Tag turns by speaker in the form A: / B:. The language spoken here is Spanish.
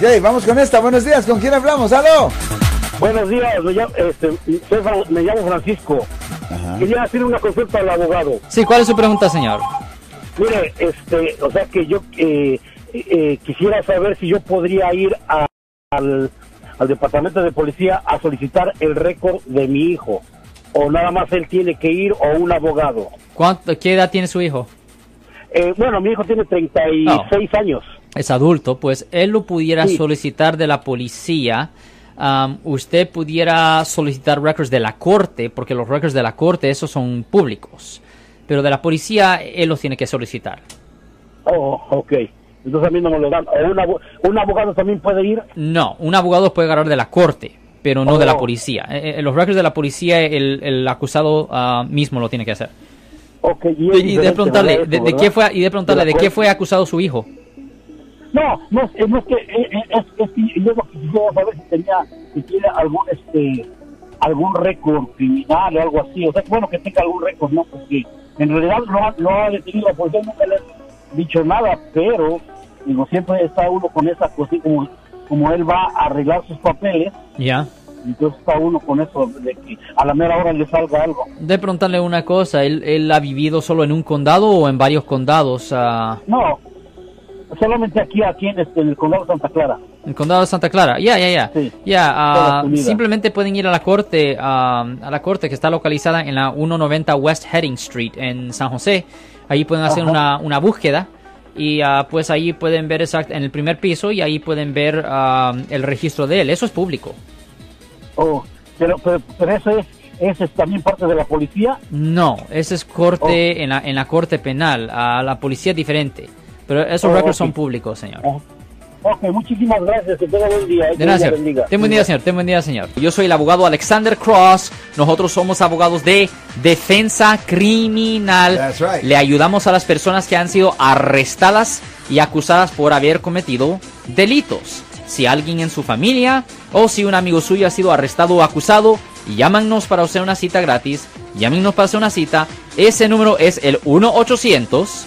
A: Ok, vamos con esta. Buenos días. ¿Con quién hablamos? ¡Aló!
B: Buenos días, me llamo, este, me llamo Francisco. Quería hacer una consulta al abogado.
C: Sí, ¿cuál es su pregunta, señor?
B: Mire, este, o sea que yo eh, eh, quisiera saber si yo podría ir al, al departamento de policía a solicitar el récord de mi hijo. O nada más él tiene que ir o un abogado.
C: ¿Cuánto, ¿Qué edad tiene su hijo?
B: Eh, bueno, mi hijo tiene 36 años.
C: Es adulto, pues él lo pudiera solicitar de la policía. usted pudiera solicitar records de la corte, porque los records de la corte, esos son públicos. Pero de la policía, él los tiene que solicitar.
B: Oh, ok. Entonces a mí no me lo dan. un, abogado también puede ir?
C: No, un abogado puede agarrar de la corte, pero no de la oh. policía. Eh, eh, los records de la policía, el, acusado ah, mismo lo tiene que hacer.
B: Okay,
C: y, de preguntarle, de, qué fue, y de preguntarle, ¿de, qué fue acusado su hijo?
B: No, no, es, no es que, es, es, que yo lo que quisiera saber si tenía, si tiene algún, este, algún récord criminal o algo así, o sea, bueno, que tenga algún récord, ¿no? Porque en realidad no, no ha detenido la policía, nunca le ha dicho nada, pero, digo, siempre está uno con esa cosa, como, como él va a arreglar sus papeles.
C: Ya.
B: Entonces está uno con eso de que a la mera hora le salga algo.
C: De preguntarle una cosa, ¿él, él ha vivido solo en un condado o en varios condados? Uh...
B: No, solamente aquí, aquí en, este, el condado de Santa Clara.
C: El condado de Santa Clara, ya, ya, ya. Ya, ah, simplemente pueden ir a la corte, a la corte que está localizada en la 190 West Heading Street en San José. Ahí pueden hacer una, una, búsqueda y uh, pues ahí pueden ver exact en el primer piso y ahí pueden ver el registro de él. Eso es público.
B: Oh, pero, pero, eso es, es también parte de la policía.
C: No, ese es corte oh. en, la, en la corte penal. A la policía es diferente. Pero esos oh, records son públicos, señor.
B: Oh. Ok, muchísimas gracias. Que tenga buen día.
C: De nada, Ten buen día, señor. Ten buen día, señor. Yo soy el abogado Alexander Cross. Nosotros somos abogados de defensa criminal. Le ayudamos a las personas que han sido arrestadas y acusadas por haber cometido delitos. Si alguien en su familia o si un amigo suyo ha sido arrestado o acusado, llámanos para hacer una cita gratis. Llámenos para hacer una cita. Ese número es el 1 800